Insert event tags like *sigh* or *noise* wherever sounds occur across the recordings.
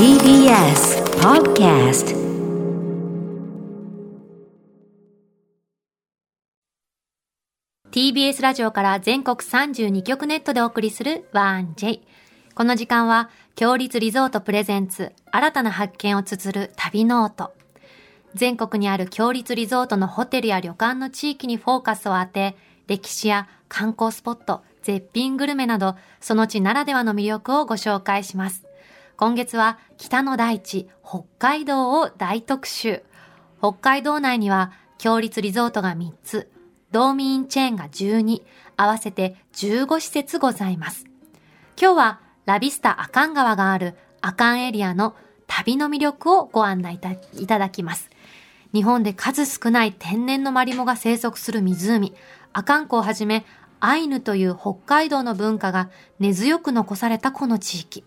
TBS Podcast B. S. ラジオから全国32局ネットでお送りする 1J。この時間は、共立リゾートプレゼンツ、新たな発見を綴る旅ノート。全国にある共立リゾートのホテルや旅館の地域にフォーカスを当て、歴史や観光スポット、絶品グルメなど、その地ならではの魅力をご紹介します。今月は北の大地、北海道を大特集。北海道内には、強立リゾートが3つ、道民チェーンが12、合わせて15施設ございます。今日はラビスタ阿寒川がある阿寒エリアの旅の魅力をご案内いただきます。日本で数少ない天然のマリモが生息する湖、阿寒湖をはじめ、アイヌという北海道の文化が根強く残されたこの地域。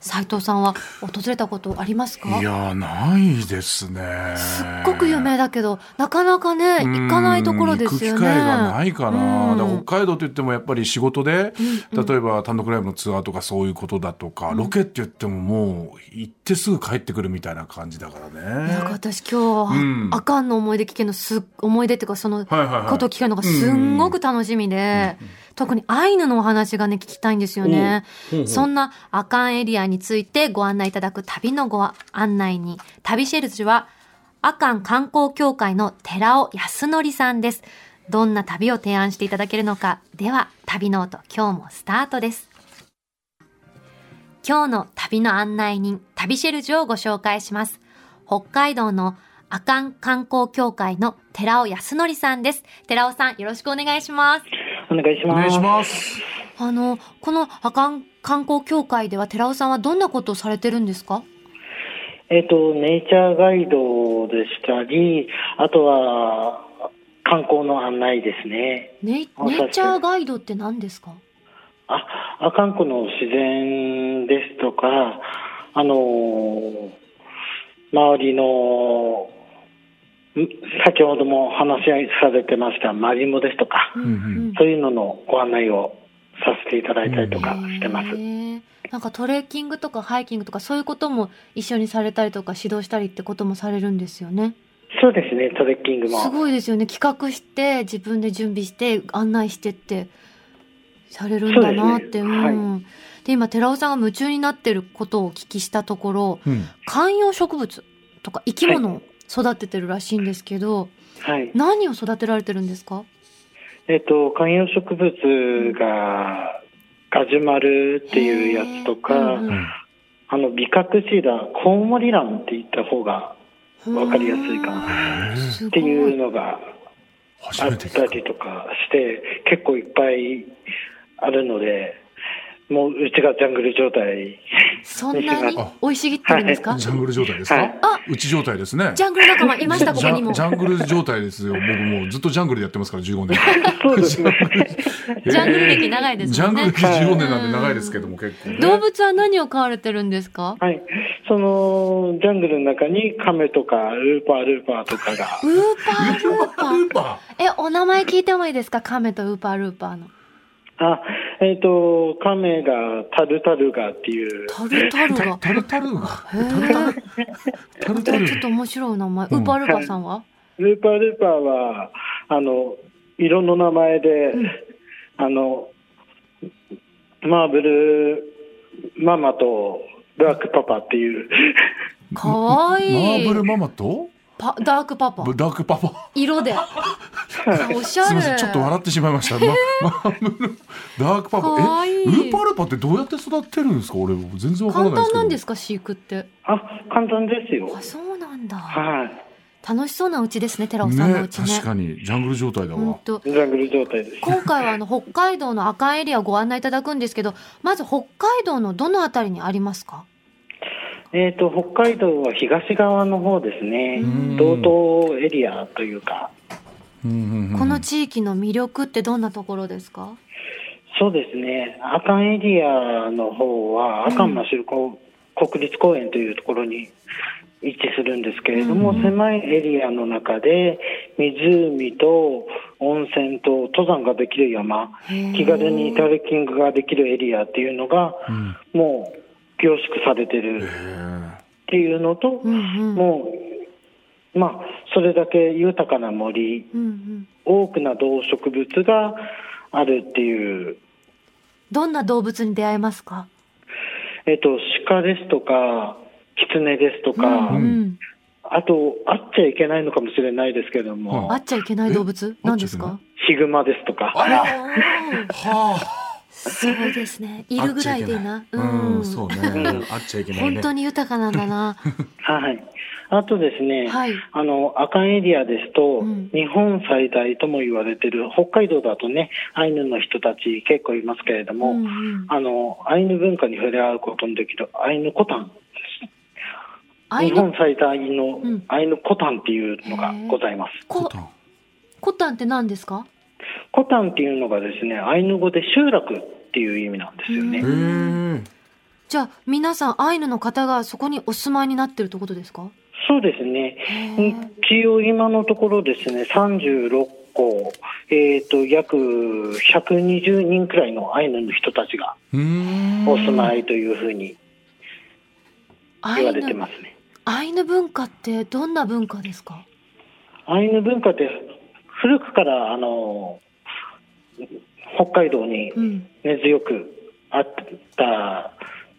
斉藤さんは訪れたことありますか？いやーないですね。すっごく有名だけど、なかなかね、行かないところですよね。機会がないかな、から北海道といってもやっぱり仕事で、うん例えば単独ライブのツアーとかそういうことだとか、ロケって言ってももう行ってすぐ帰ってくるみたいな感じだからいやね。私今日、うん。あかんの思い出聞けるのすっ思い出っていうかそのことを聞けるのがすんごく楽しみで、特にアイヌのお話がね聞きたいんですよね、そんな阿寒エリアについてご案内いただく旅のご案内に旅シェルジュは阿寒観光協会の寺尾康則さんですどんな旅を提案していただけるのかでは旅ノート今日もスタートです今日の旅の案内人、旅シェルジュをご紹介します。北海道の阿寒観光協会の寺尾康則さんです。寺尾さん、よろしくお願いします。お願いします。お願いします。あの、この阿寒観光協会では寺尾さんはどんなことをされてるんですか？えっ、と、ネイチャーガイドでしたり、あとは観光の案内ですね。ネイあネイチャーガイドって何ですか？あ、阿寒湖の自然ですとか、あのー周りの、ん先ほども話しされてましたマリモですとか、うんうん。そういうののご案内をさせていただいたりとかしてます。へーなんかトレッキングとかハイキングとかそういうことも一緒にされたりとか指導したりってこともされるんですよね。そうですね、トレッキングも。すごいですよね。企画して自分で準備して案内してってされるんだなってう,、そうですね。ん。で今寺尾さんが夢中になってることをお聞きしたところうん。観葉植物とか生き物を育ててるらしいんですけど、はい。何を育てられてるんですか？えっと、観葉植物が、ガジュマルっていうやつとか、うんうんあの、ビカクシーダ、コウモリランって言った方がわかりやすいかな。っていういのが初あったりとかして、結構いっぱいあるので、もううちがジャングル状態。そんなにあ生い茂ってるんですか、ジャングル状態ですか、はいあうち状態ですね。ジャングル仲間いました？ここにもジャングル状態ですよ。僕もうずっとジャングルでやってますから、15年。そうですね。*laughs* ジャングル歴長いですジャングル歴15年なんで長いですけども、結構ね。動物は何を飼われてるんですか？はい。その、ジャングルの中にカメとか、ルーパールーパーとかが、ウーパールーパーえ、お名前聞いてもいいですか？カメとウーパールーパーの。あ、えっ、と、カメがタルタルガっていう、タルタルー。が。タルタルが。へータルタル。ちょっと面白い名前。うんウーパールーパーさんは、ルーパールーパーは、あの、色の名前で、あの、マーブルママとブラックパパっていう、かわいい。マーブルママと？パダークパパ。ダークパパ。色で。おしゃれ。すみません、ちょっと笑ってしまいました。*laughs* ま、マーブル、ダークパパ。え、ウーパールーパーってどうやって育てるんですか？俺、全然わから簡ないですけど。単なんですか飼育って？あ、簡単ですよあ、。そうなんだ。はい。楽しそうなうちですね、寺尾さんのねうちね。確かに、ジャングル状態だわ。ほんと。ジャングル状態です。今回はあの北海道の阿寒エリアをご案内いただくんですけど、まず北海道のどのあたりにありますか？えっ、と、北海道は東側の方ですね。うん。道東エリアというか、うんうんうん。この地域の魅力ってどんなところですか？そうですね。阿寒エリアの方は、阿寒マシュルコ国立公園というところに位置するんですけれども、うん狭いエリアの中で、湖と温泉と登山ができる山、気軽にトレッキングができるエリアっていうのが、うん。もう凝縮されてる。へっていうのと。もう、まあ、それだけ豊かな森、うんうん。多くな動植物があるっていう、どんな動物に出会えますか？えっと、鹿ですとか、狐ですとか、うんうん。あと、会っちゃいけないのかもしれないですけれども、うん。会っちゃいけない動物？え何ですかヒグマですとか、あらはあ。そうですね。いるぐらいでいいな。うん、そうね。うんあっちゃいけないね。本当に豊かなんだな。*laughs* はい。あとですね、はい。あの、阿寒エリアですと、うん日本最大とも言われてる、北海道だとね、アイヌの人たち結構いますけれども、うんうんあの、アイヌ文化に触れ合うことのできるアイヌコタン。アイ日本ヌ最大のうんアイヌコタンっていうのがございます。コタンコタンって何ですか？コタンっていうのがですね、アイヌ語で集落っていう意味なんですよね。じゃあ皆さんアイヌの方がそこにお住まいになってるってことですか？そうですね。一応今のところですね、36校、えっ、と、約120人くらいのアイヌの人たちが。お住まいというふうにアイ言われてヌますね。アイヌ文化ってどんな文化ですか？アイヌ文化って古くからあの北海道にうん。根強くあった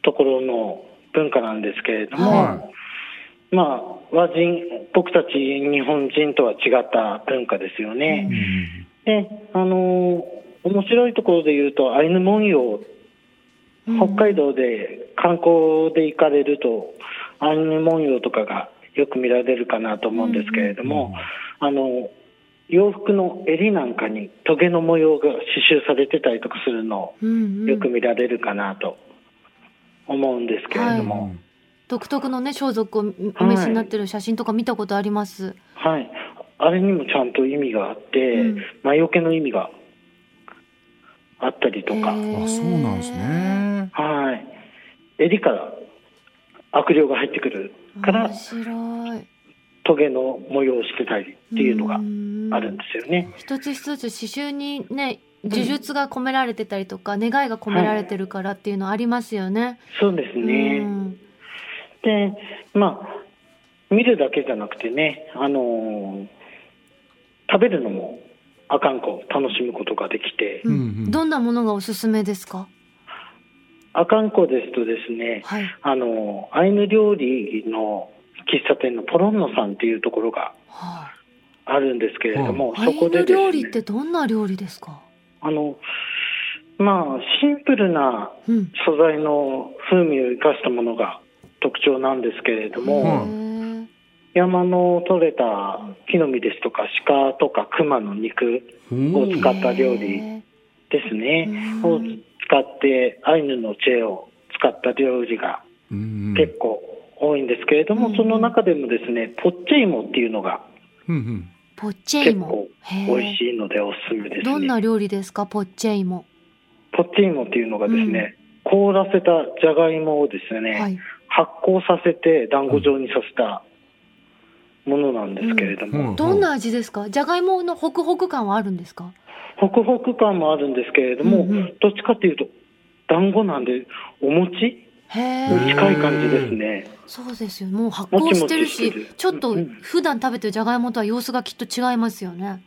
ところの文化なんですけれども、はまあ和人僕たち日本人とは違った文化ですよね。うん。であの面白いところで言うとアイヌ文様北海道で観光で行かれるとアイヌ文様とかがよく見られるかなと思うんですけれども、あの洋服の襟なんかにトゲの模様が刺繍されてたりとかするのうんうん。をよく見られるかなと思うんですけれども、独特のね装束をお召しになってる写真とか見たことあります、はい、あれにもちゃんと意味があって、うん。魔除けの意味があったりとか、あ、そうなんですね。はい、襟から悪霊が入ってくるから面白いトゲの模様をしてたりっていうのがんあるんですよね。一つ一つ刺繍にね呪術が込められてたりとか、願いが込められてるからっていうのありますよね。そうですね。うんで、まあ、見るだけじゃなくてね、あのー食べるのもあかんこ楽しむことができて、うんうんうんどんなものがおすすめですか？あかんこですとですね、はい。あのーアイヌ料理の喫茶店のポロンノさんっていうところがはあるんですけれども、あ、アそイヌこでね料理ってどんな料理ですか？あの、まあ、シンプルなうん。素材の風味を生かしたものが特徴なんですけれども、へうんー。山の取れた木の実ですとか鹿とか熊の肉を使った料理へですね、ーを使ってアイヌの知恵を使った料理がうん。結構多いんですけれども、うんその中でもですねポッチェイモっていうのがうんうんポッチェイモ結構。美味しいのでおすすめですねどんな料理ですか、ポッチェイモ。ポッチェイモっていうのがですね、凍らせたじゃがいもをですね、はい。発酵させて団子状にさせたものなんですけれども、うんどんな味ですか？じゃがいものホクホク感はあるんですか？ホクホク感もあるんですけれども、うんうんどっちかっていうと団子なんでお餅近い感じですね。そうですよ。もう発酵してるし、もちもちょっとうん普段食べてるじゃがいもとは様子がきっと違いますよね。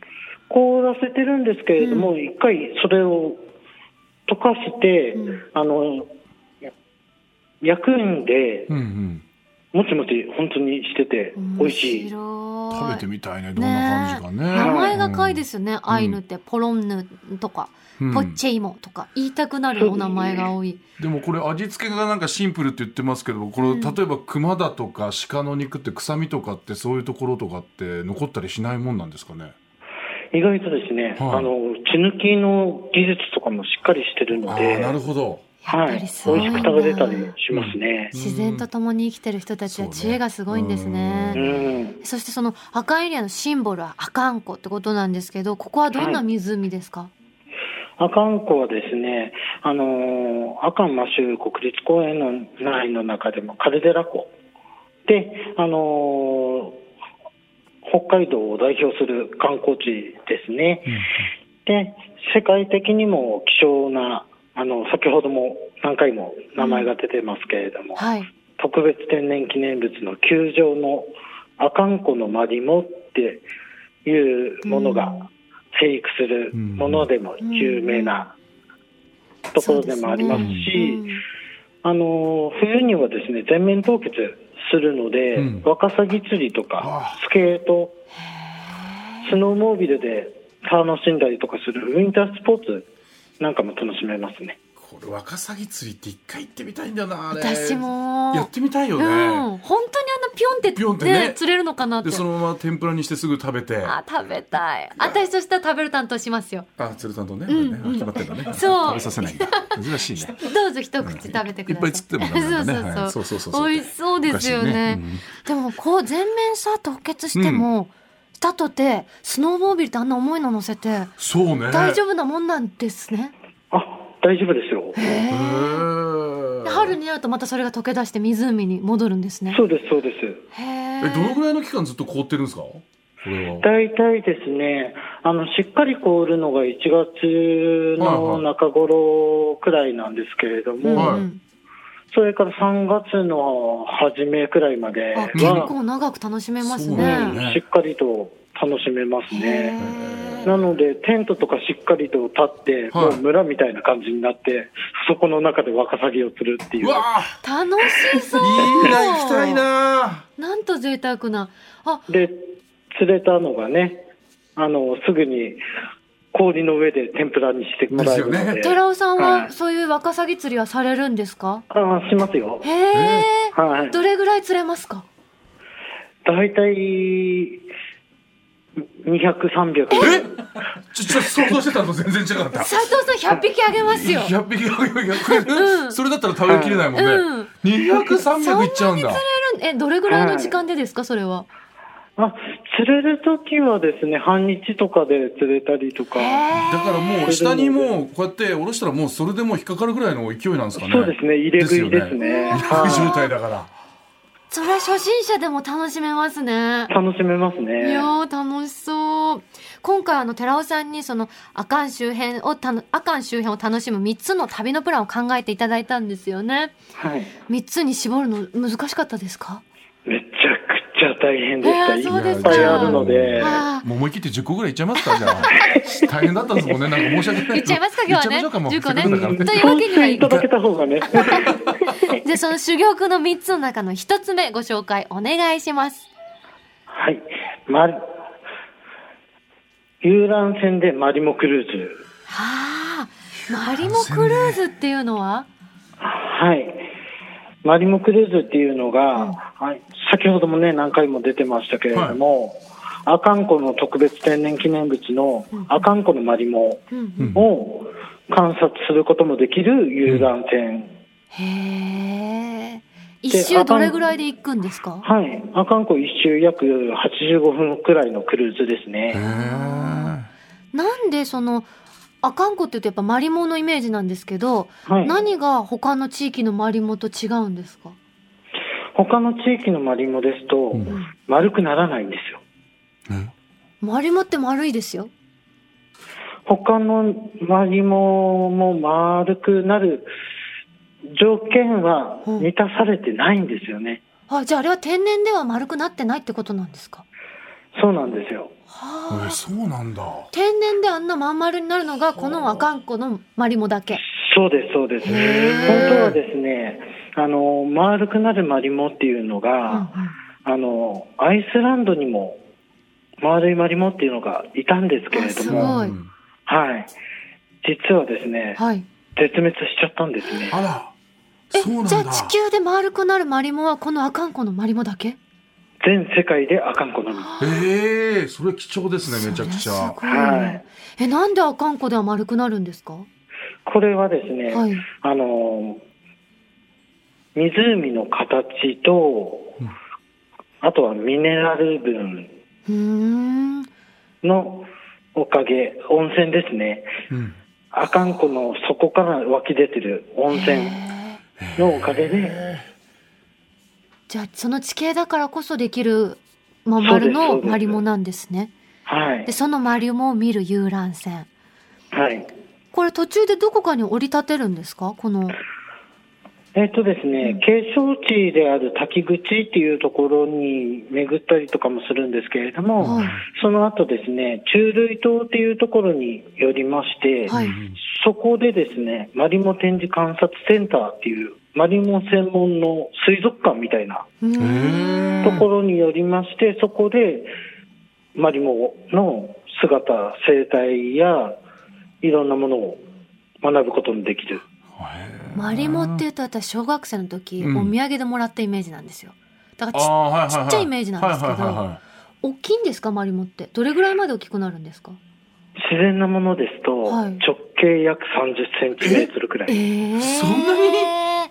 凍らせてるんですけれども、う一回それを溶かして、うんあのや焼くんでうんうんもちもち本当にしてて美味しい。食べてみたいねどんな感じかね。名前が可愛いですよ、よね。アイヌってポロンヌとか、うん。ポッチェイモとか。言いたくなるお名前が多い。でもこれ味付けがなんかシンプルって言ってますけどこれ、うん。例えば熊だとか鹿の肉って臭みとかってそういうところとかって残ったりしないもんなんですかね？意外とですね、はい。あの血抜きの技術とかもしっかりしてるのあであなるほどはい、美味しく食べれたりしますね。自然と共に生きてる人たちは知恵がすごいんですね。うん、そしてその赤エリアのシンボルはアカンコってことなんですけど、ここはどんな湖ですか？阿寒湖はですね、あのー、阿寒マシュ国立公園の内の中でもカルデラ湖で、あのー北海道を代表する観光地ですね。で、世界的にも希少な、あの、先ほども何回も名前が出てますけれども、はい。特別天然記念物の球場の阿寒湖のマリモっていうものが生育するものでも有名なところでもありますし、あの冬にはですね全面凍結するので、うん。ワカサギ釣りとかあスケートスノーモービルで楽しんだりとかするウィンタースポーツなんかも楽しめますね。これワカサギ釣りって一回行ってみたいんだよなあれ。私も。やってみたいよね、うん、本当にあのピョンってピョンってね。ね釣れるのかなって。でそのまま天ぷらにしてすぐ食べて。あ食べたい。私としたら食べる担当しますよ。あ鶴さんとね,、うんね。決まってんだね。そう。食べさせないんだ。珍しいね。どうぞ一口食べてください、いっぱい釣ってもダメだね。そうそうそう,、はいそうそうそうそう。美味しそうですよね。昔でもこう全面さ凍結しても、したとてスノーモービルってあんな重いの乗せてそうね。大丈夫なもんなんですね、あ大丈夫ですよ。へへえー。春になるとまたそれが溶け出して湖に戻るんですね。そうですそうです。へええどのぐらいの期間ずっと凍ってるんですか？大体ですね、あのしっかり凍るのが1月の中頃くらいなんですけれども、うんはいうんそれから3月の初めくらいまであ結は、構長く楽しめますね。しっかりと楽しめますへね。えなので、テントとかしっかりと立って、はい。もう村みたいな感じになって、そこの中でワカサギを釣るっていう。う。わ楽しそう。ーいいな行きたいな。なんと贅沢な。あで、釣れたのがね、あの、すぐに氷の上で天ぷらにしてもらえるので。すよで。寺尾さんははい。そういうワカサギ釣りはされるんですか？あしますよ。へえはい。どれぐらい釣れますか？大体、200、300。え？ちょちょ想像してたのと全然違かった。斉藤さん100匹あげますよ。100匹100うん。それだったら食べきれないもんね、うん。200300いっちゃうんだ。えどれぐらいの時間でですかそれは？あ、釣れるときはですね、半日とかで釣れたりとか。だからもう下にもうこうやって下ろしたらもうそれでもう引っかかるぐらいの勢いなんですかねそうですね、入れ食いですね。入れ食い状態だからそれは初心者でも楽しめますね楽しめますいね。やー楽しそう今回あの寺尾さんにその阿寒周辺をたの阿寒周辺を楽しむ3つの旅のプランを考えていただいたんですよねはい。3つに絞るの難しかったですか？めちゃくちゃ大変でした。えーそうですいっぱいあるので。あもう思い切って10個ぐらいいっちゃいますかじゃあ *laughs* 大変だったですもんねなんか申し訳ない言っちゃいますか今日はね言っちゃいましょうかもう10個ねというわけにはいただけた方がね。*laughs* じゃあその珠玉の3つの中の1つ目ご紹介お願いしますはい。ま、遊覧船でマリモクルーズ。はあマリモクルーズっていうのは？はい。マリモクルーズっていうのが、はい、先ほどもね、何回も出てましたけれども、阿寒湖の特別天然記念物の阿寒湖のマリモうん。うんを観察することもできる遊覧船。へえ一周どれぐらいで行くんですか？はい。阿寒湖一周約85分くらいのクルーズですへね。ー。なんでその阿寒湖って言うとやっぱマリモのイメージなんですけど、はい。何が他の地域のマリモと違うんですか？他の地域のマリモですと、うん丸くならないんですよ。え？マリモって丸いですよ他のマリモも丸くなる条件は満たされてないんですよね。あじゃああれは天然では丸くなってないってことなんですか？そうなんですよ。はあえそうなんだ。天然であんなまん丸になるのがこの阿寒湖のマリモだけ。そうです、そうです。本当はですね、あの、丸くなるマリモっていうのうんが、あの、アイスランドにも丸いマリモっていうのがいたんですけれども、はい。実はですうんね、はい。絶滅しちゃったんですね。あら。えそうなんだ。じゃあ地球で丸くなるマリモはこの阿寒湖のマリモだけ？全世界でアカンコの。み。ええそれ貴重ですねめちゃくちゃ。すごいはい。えなんで阿寒湖では丸くなるんですか？これはですね、はい。あの、湖の形と、うん。あとはミネラル分のおかげ、温泉ですね。うん。阿寒湖の底から湧き出てる温泉のおかげで、じゃあその地形だからこそできるまん丸のマリモなんですねはいで。そのマリモを見る遊覧船はい。これ途中でどこかに降り立てるんですか？このえっとですね、景勝地である滝口っていうところに巡ったりとかもするんですけれども、はいその後ですね、中類島っていうところに寄りまして、はい。そこでですね、マリモ展示観察センターっていう、マリモ専門の水族館みたいなところに寄りまして、そこでマリモの姿、生態やいろんなものを学ぶことのできる。マリモって言うと私小学生の時、うんお土産でもらったイメージなんですよ。だからちはいはいはいちっちゃいイメージなんですけどはいはいはいはい大きいんですかマリモって？どれぐらいまで大きくなるんですか？自然なものですと、はい直径約30センチメートルくらい。ええそんなに？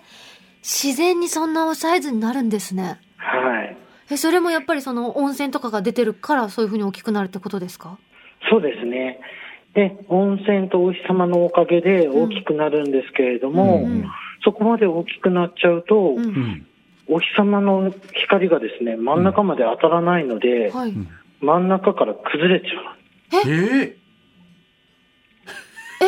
自然にそんなサイズになるんですね。はい。え、それもやっぱりその温泉とかが出てるからそういう風に大きくなるってことですか？そうですね。で、温泉とお日様のおかげで大きくなるんですけれども、うん。うんそこまで大きくなっちゃうと、うん。うん。お日様の光がですね、真ん中まで当たらないので、はい。真ん中から崩れちゃう。え？え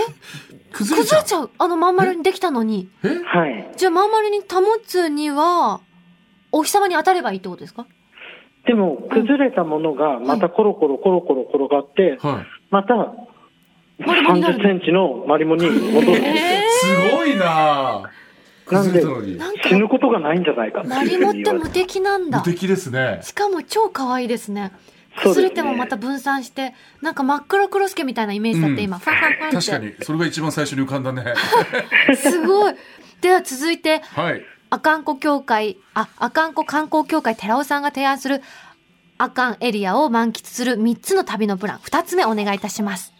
崩れちゃう？崩れちゃう？あのまん丸にできたのに。え？はい。じゃあまん丸に保つには、お日様に当たればいいってことですか？でも、崩れたものがまたコロコロコロコロ転がって、はい。また30センチの？マリモに戻る。えすごいななんで死ぬことがないんじゃないかってマリいうふモって無うに言われて敵なんだ無。敵ですねしかも超可愛いですね。そうですね崩れてもまた分散して、なんか真っ黒クロスケみたいなイメージだって今、ファンファンファンって。確かにそれが一番最初に浮かんだねすごい。では続いて、はい阿寒湖協会、あ、阿寒湖観光協会寺尾さんが提案する阿寒エリアを満喫する3つの旅のプラン、2つ目お願いいたします。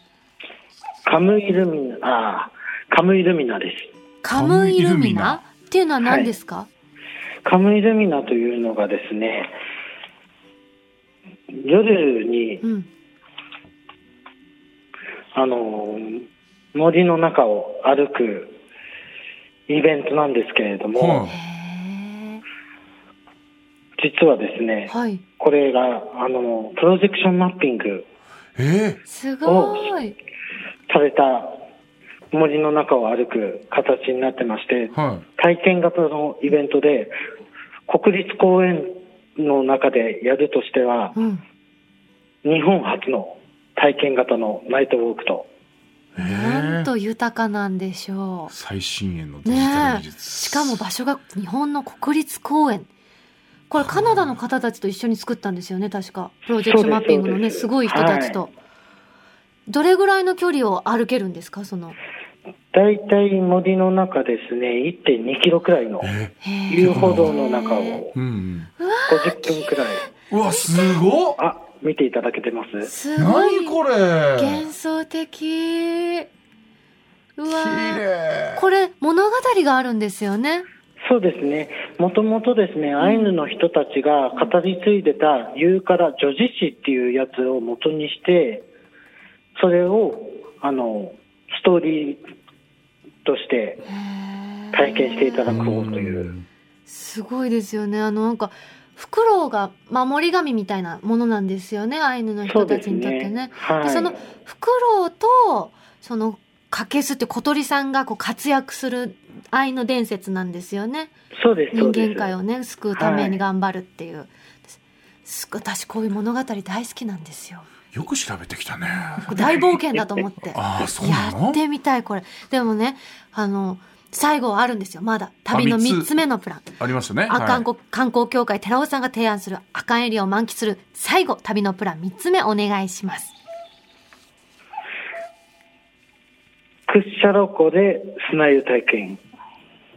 カムイルミナ、ああ、カムイルミナです。カムイルミナ？っていうのは何ですか、カムイルミナというのがですね、夜に、うん。あの、森の中を歩くイベントなんですけれども、実はですねー、はい。これが、あの、プロジェクションマッピングええすごい。された森の中を歩く形になってまして、は体験型のイベントで、国立公園の中でやるとしては、うん。日本初の体験型のナイトウォークと、なんえと豊かなんでしょ最新鋭のう。デジタル。技術しかも場所が日本の国立公園。これカナダの方たちと一緒に作ったんですよね、確か。プロジェクションマッピングのね、すすごい人たちと。どれぐらいの距離を歩けるんですか、その。大体森の中ですね、1.2キロくらいの遊歩道の中をえうん50分くらい、うんうわすごっ！あ、見ていただけてます。すごい。何これ？幻想的。うわこれ物語があるんですよね？そうですね。もともとですね、アイヌの人たちが語り継いでたユーカラ女子詩っていうやつを元にして、それを、あの、ストーリーとして体験していただこうという。すごいですよね。あのなんかフクロウが守り神みたいなものなんですよね。アイヌの人たちにとってね。はい。でそのフクロウとそのカケスって小鳥さんがこう活躍するアイヌ伝説なんですよね。そうです、そ人。間界をね救うために頑張るっていう。す私こういう物語大好きなんですよ。よく調べてきたね大冒険だと思って。ああそうなやのってみたいこれ。でもねあの最後はあるんですよまだ旅のあ三つ3つ目のプラン。ありましたね阿寒は湖観光協会寺尾さんが提案する阿寒エリアを満喫する最後旅のプラン3つ目お願いします。クッシャロ湖で砂湯体験。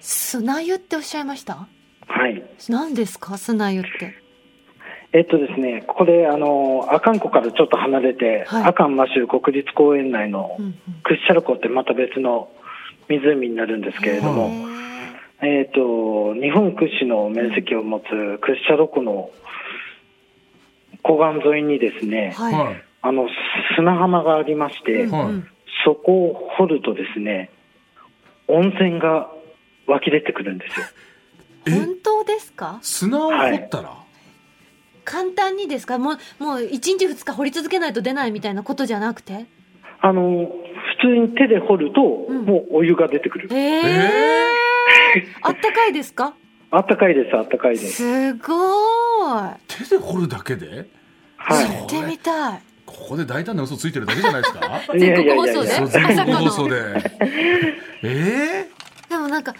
砂湯っておっしゃいました？はい。何ですか砂湯って？えっとですね、これ、あの、阿寒湖からちょっと離れて、はい。阿寒摩周国立公園内のうんうん。クッシャロ湖ってまた別の湖になるんですけれども、えっ、と、日本屈指の面積を持つクッシャロ湖の湖岸沿いにですね、はい。はい。あの、砂浜がありまして、うんうん。そこを掘るとですね、温泉が湧き出てくるんですよ。え *laughs* 本当ですか？砂を掘ったら？簡単にですか？もう、もう1日2日掘り続けないと出ないみたいなことじゃなくて？あの、普通に手で掘ると、うん。もうお湯が出てくる。えええあったかいですか？あったかいです、あったかいです。すごーい。手で掘るだけで？はやってみたい。ここで大胆な嘘ついてるだけじゃないですか？*laughs* い。全国放送で。*laughs* 全国放送で。*laughs* えでもなんか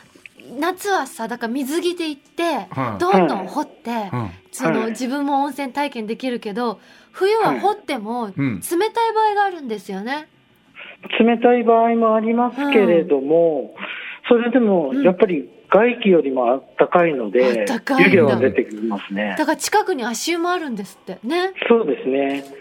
夏はさだから水着で行って、はいどんどん掘って、えうんその、はい自分も温泉体験できるけど冬は掘ってもうん冷たい場合があるんですよね。い。冷たい場合もありますけれども、それでもうんやっぱり外気よりもあったかいのでたかいんだ、湯気は出てきますねだ。から近くに足湯もあるんですってね。そうですね。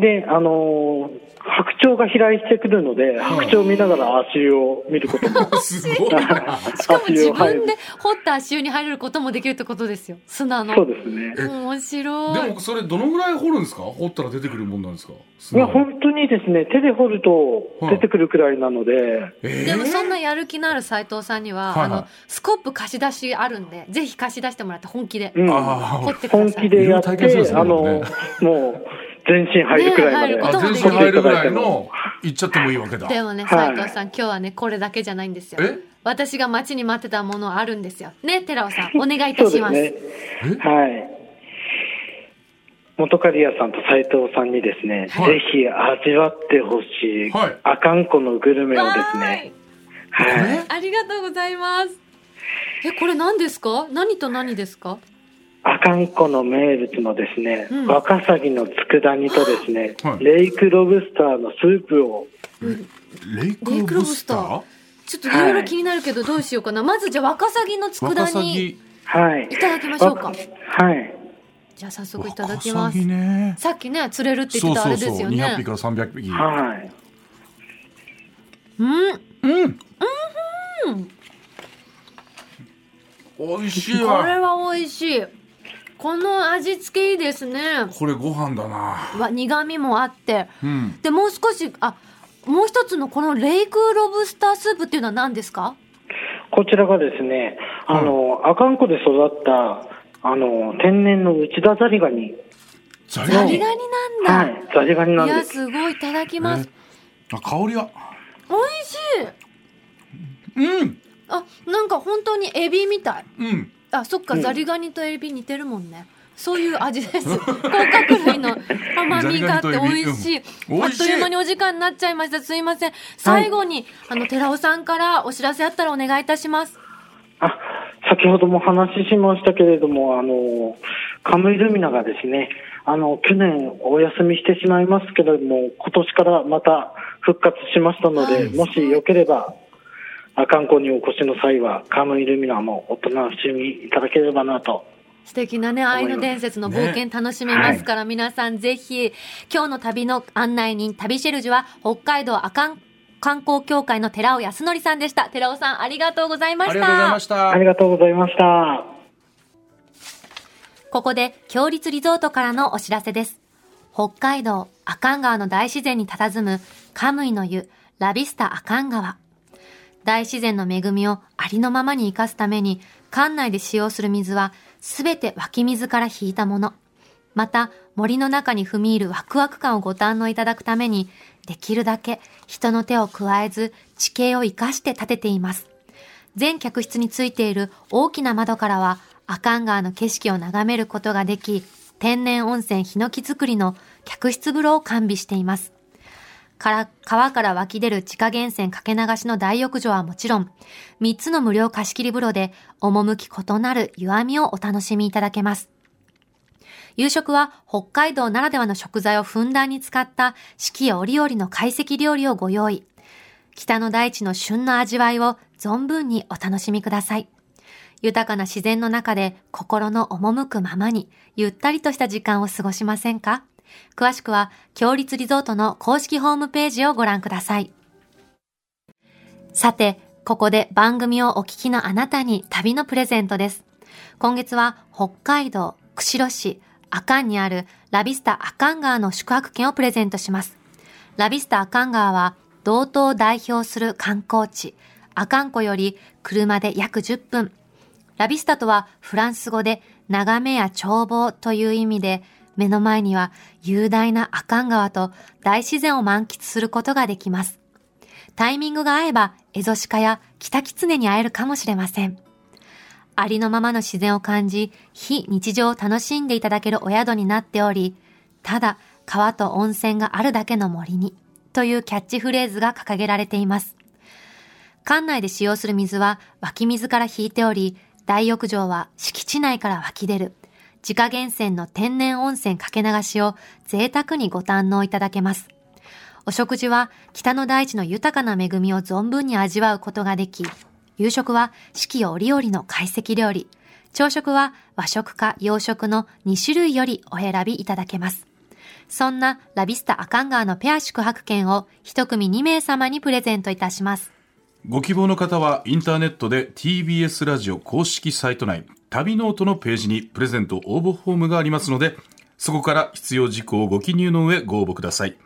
で、あのー白鳥が飛来してくるので、白鳥を見ながら足湯を見ることも。*laughs* すごい。なしかも自足湯を入る。分で掘った足湯に入れることもできるってことですよ砂の。そうですね。え面白い。でもそれどのぐらい掘るんですか？掘ったら出てくるもんなんですか？いや、本当にですね、手で掘ると出てくるくらいなので、えー。でもそんなやる気のある斉藤さんには、はいはい。あのスコップ貸し出しあるんでぜひ貸し出してもらって本気でうん、あ掘ってくだ本さい。気でやって、あの、もう、全身入るくらいまで。ね入ることあ全もできる身入るぐらいの行っちゃってもいいわけだでもねはい斉藤さん、今日はねこれだけじゃないんですよ。え？私が待ちに待ってたものあるんですよ。ね寺尾さん *laughs* お願いいたします。ね。はい。元刈谷さんと斉藤さんにですね、はいぜひ味わってほしい、はい阿寒湖のグルメをですね、はい。ありがとうございます。えこれ何ですか？何と何ですか？阿寒湖の名物のですね、うんワカサギの佃煮とですね、はいレイクロブスターのスープを、レイクロブスター？ちょっといろいろ気になるけどどうしようかな？まずじゃあワカサギの佃煮ギはいい。ただきましょうかわ。はい。じゃあ早速いワただきます。ねさっきね釣れるって言ってたあそうそうそうれですよね。200匹から300匹はい。うん。うん美味しいこれわは美味しい。この味付けいいですね。これご飯だなわ苦味もあって。うんでもう少しあもう一つのこのレイクロブスタースープっていうのは何ですか？こちらがですね、あの、阿寒湖で育った、あの、天然の内田ザリガニ。ザザリリガニ？ガニなんだ。はい。ザリガニなんいやです。すごいいただきます。あ香りが美味しい。うんあなんか本当にエビみたい。うんあそっか、うんザリガニとエビ似てるもんね。そういう味です。甲殻類の甘みがあって美味しい。うんあっという間にお時間になっちゃいました。すいません。最後に、あの、寺尾さんからお知らせあったらお願いいたします。あ、先ほども話しましたけれども、あの、カムイルミナがですね、あの、去年お休みしてしまいますけれども、今年からまた復活しましたので、はいもしよければ、阿寒湖にお越しの際は、カムイルミナもお楽しみいただければなと。素敵なね、愛の伝説の冒険楽しめますから、皆さんぜひ、今日の旅の案内人、旅シェルジュは、北海道阿寒観光協会の寺尾康則さんでした。寺尾さん、ありがとうございました。ありがとうございましたありがとうございました。ここで、強立リゾートからのお知らせです。北海道阿寒川の大自然に佇むカムイの湯、ラビスタ阿寒川。大自然の恵みをありのままに生かすために、館内で使用する水はすべて湧き水から引いたもの。また、森の中に踏み入るワクワク感をご堪能いただくために、できるだけ人の手を加えず、地形を生かして建てています。全客室についている大きな窓からは、阿寒川の景色を眺めることができ、天然温泉ヒノキ作りの客室風呂を完備しています。から川から湧き出る自家源泉かけ流しの大浴場はもちろん、3つの無料貸し切り風呂で、趣異なる湯あみをお楽しみいただけます。夕食は北海道ならではの食材をふんだんに使った四季折々の懐石料理をご用意。北の大地の旬の味わいを存分にお楽しみください。豊かな自然の中で心の赴くままにゆったりとした時間を過ごしませんか？詳しくは、強立リゾートの公式ホームページをご覧ください。さて、ここで番組をお聞きのあなたに旅のプレゼントです。今月は北海道釧路市阿寒にあるラビスタ阿寒川の宿泊券をプレゼントします。ラビスタ阿寒川は道東を代表する観光地、阿寒湖より車で約10分。ラビスタとはフランス語で眺めや眺望という意味で、目の前には雄大な阿寒川と大自然を満喫することができます。タイミングが合えば、エゾシカや北狐に会えるかもしれません。ありのままの自然を感じ、非日常を楽しんでいただけるお宿になっており、ただ川と温泉があるだけの森に、というキャッチフレーズが掲げられています。館内で使用する水は湧き水から引いており、大浴場は敷地内から湧き出る、自家源泉の天然温泉かけ流しを贅沢にご堪能いただけます。お食事は北の大地の豊かな恵みを存分に味わうことができ、夕食は四季折々の懐石料理、朝食は和食か洋食の2種類よりお選びいただけます。そんなラビスタアカンガーのペア宿泊券を一組2名様にプレゼントいたします。ご希望の方はインターネットで TBS ラジオ公式サイト内旅ノートのページにプレゼント応募フォームがありますのでそこから必要事項をご記入の上ご応募ください。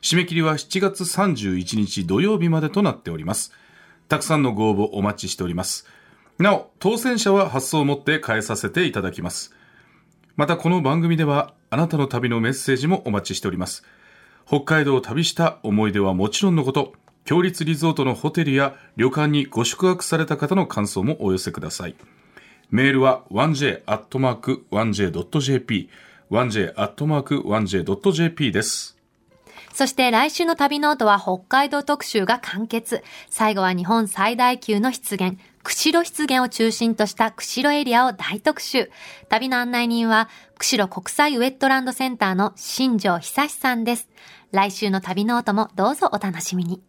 締め切りは7月31日土曜日までとなっております。たくさんのご応募お待ちしております。なお当選者は発送をもって返させていただきます。またこの番組ではあなたの旅のメッセージもお待ちしております。北海道を旅した思い出はもちろんのこと強立リゾートのホテルや旅館にご宿泊された方の感想もお寄せください。メールは 1j.1j.jp 1j.1j.jp です。そして来週の旅ノートは北海道特集が完結。最後は日本最大級の湿原、釧路湿原を中心とした釧路エリアを大特集。旅の案内人は、釧路国際ウェットランドセンターの新庄久志さんです。来週の旅ノートもどうぞお楽しみに。